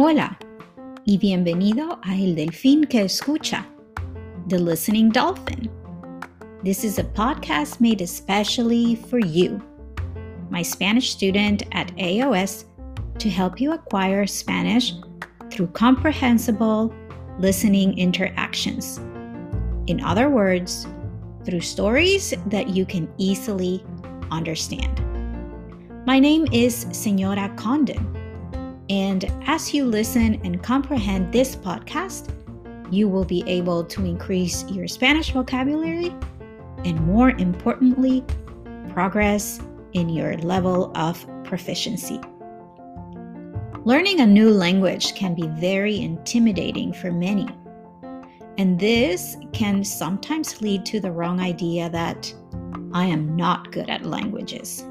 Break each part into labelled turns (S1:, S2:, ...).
S1: Hola y bienvenido a El Delfín que Escucha, The Listening Dolphin. This is a podcast made especially for you, my Spanish student at AOS, to help you acquire Spanish through comprehensible listening interactions. In other words, through stories that you can easily understand. My name is Senora Condon, and as you listen and comprehend this podcast, you will be able to increase your Spanish vocabulary and, more importantly, progress in your level of proficiency. Learning a new language can be very intimidating for many. And this can sometimes lead to the wrong idea that I am not good at languages.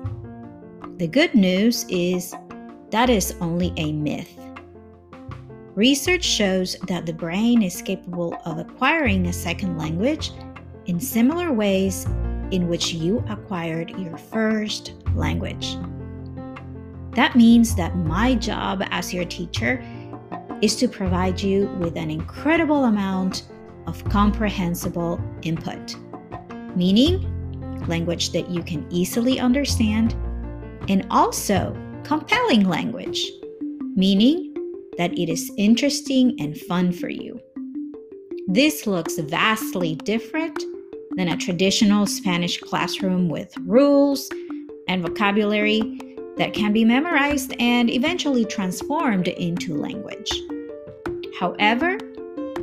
S1: The good news is that is only a myth. Research shows that the brain is capable of acquiring a second language in similar ways in which you acquired your first language. That means that my job as your teacher is to provide you with an incredible amount of comprehensible input, meaning language that you can easily understand, and also compelling language, meaning that it is interesting and fun for you. This looks vastly different than a traditional Spanish classroom with rules and vocabulary that can be memorized and eventually transformed into language. However,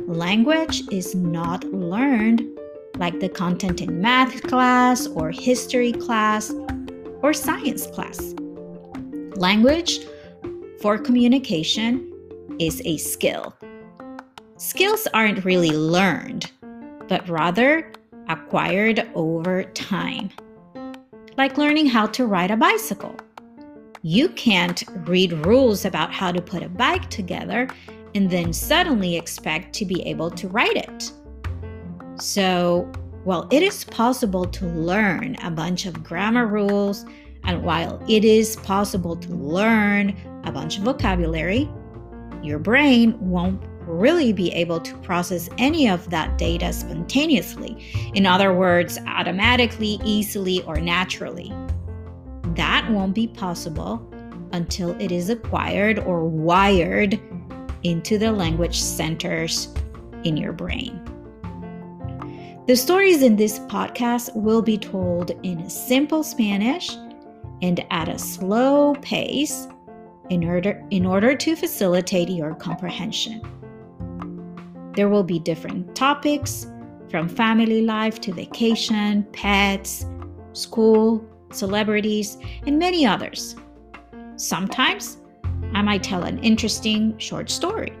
S1: language is not learned like the content in math class or history class or science class. Language for communication is a skill. Skills aren't really learned, but rather acquired over time. Like learning how to ride a bicycle. You can't read rules about how to put a bike together and then suddenly expect to be able to ride it. So, while it is possible to learn a bunch of grammar rules, and while it is possible to learn a bunch of vocabulary, your brain won't really be able to process any of that data spontaneously. In other words, automatically, easily, or naturally. That won't be possible until it is acquired or wired into the language centers in your brain. The stories in this podcast will be told in simple Spanish and at a slow pace in order, in order to facilitate your comprehension. There will be different topics from family life to vacation, pets, school, celebrities, and many others. Sometimes I might tell an interesting short story.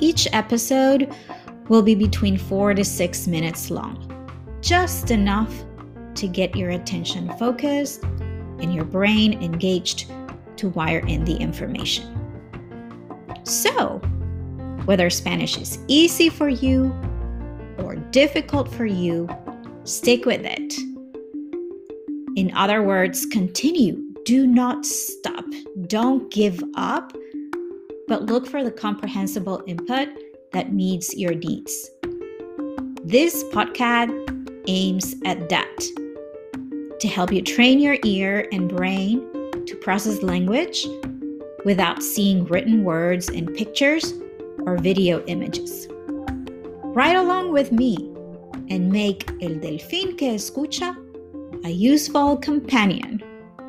S1: Each episode will be between four to six minutes long, just enough to get your attention focused and your brain engaged to wire in the information. So, whether Spanish is easy for you or difficult for you, stick with it. In other words, continue. Do not stop. Don't give up, but look for the comprehensible input that meets your needs. This podcast aims at that to help you train your ear and brain to process language without seeing written words and pictures or video images. Ride along with me and make El Delfín que Escucha a useful companion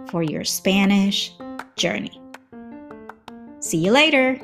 S1: for your Spanish journey. See you later!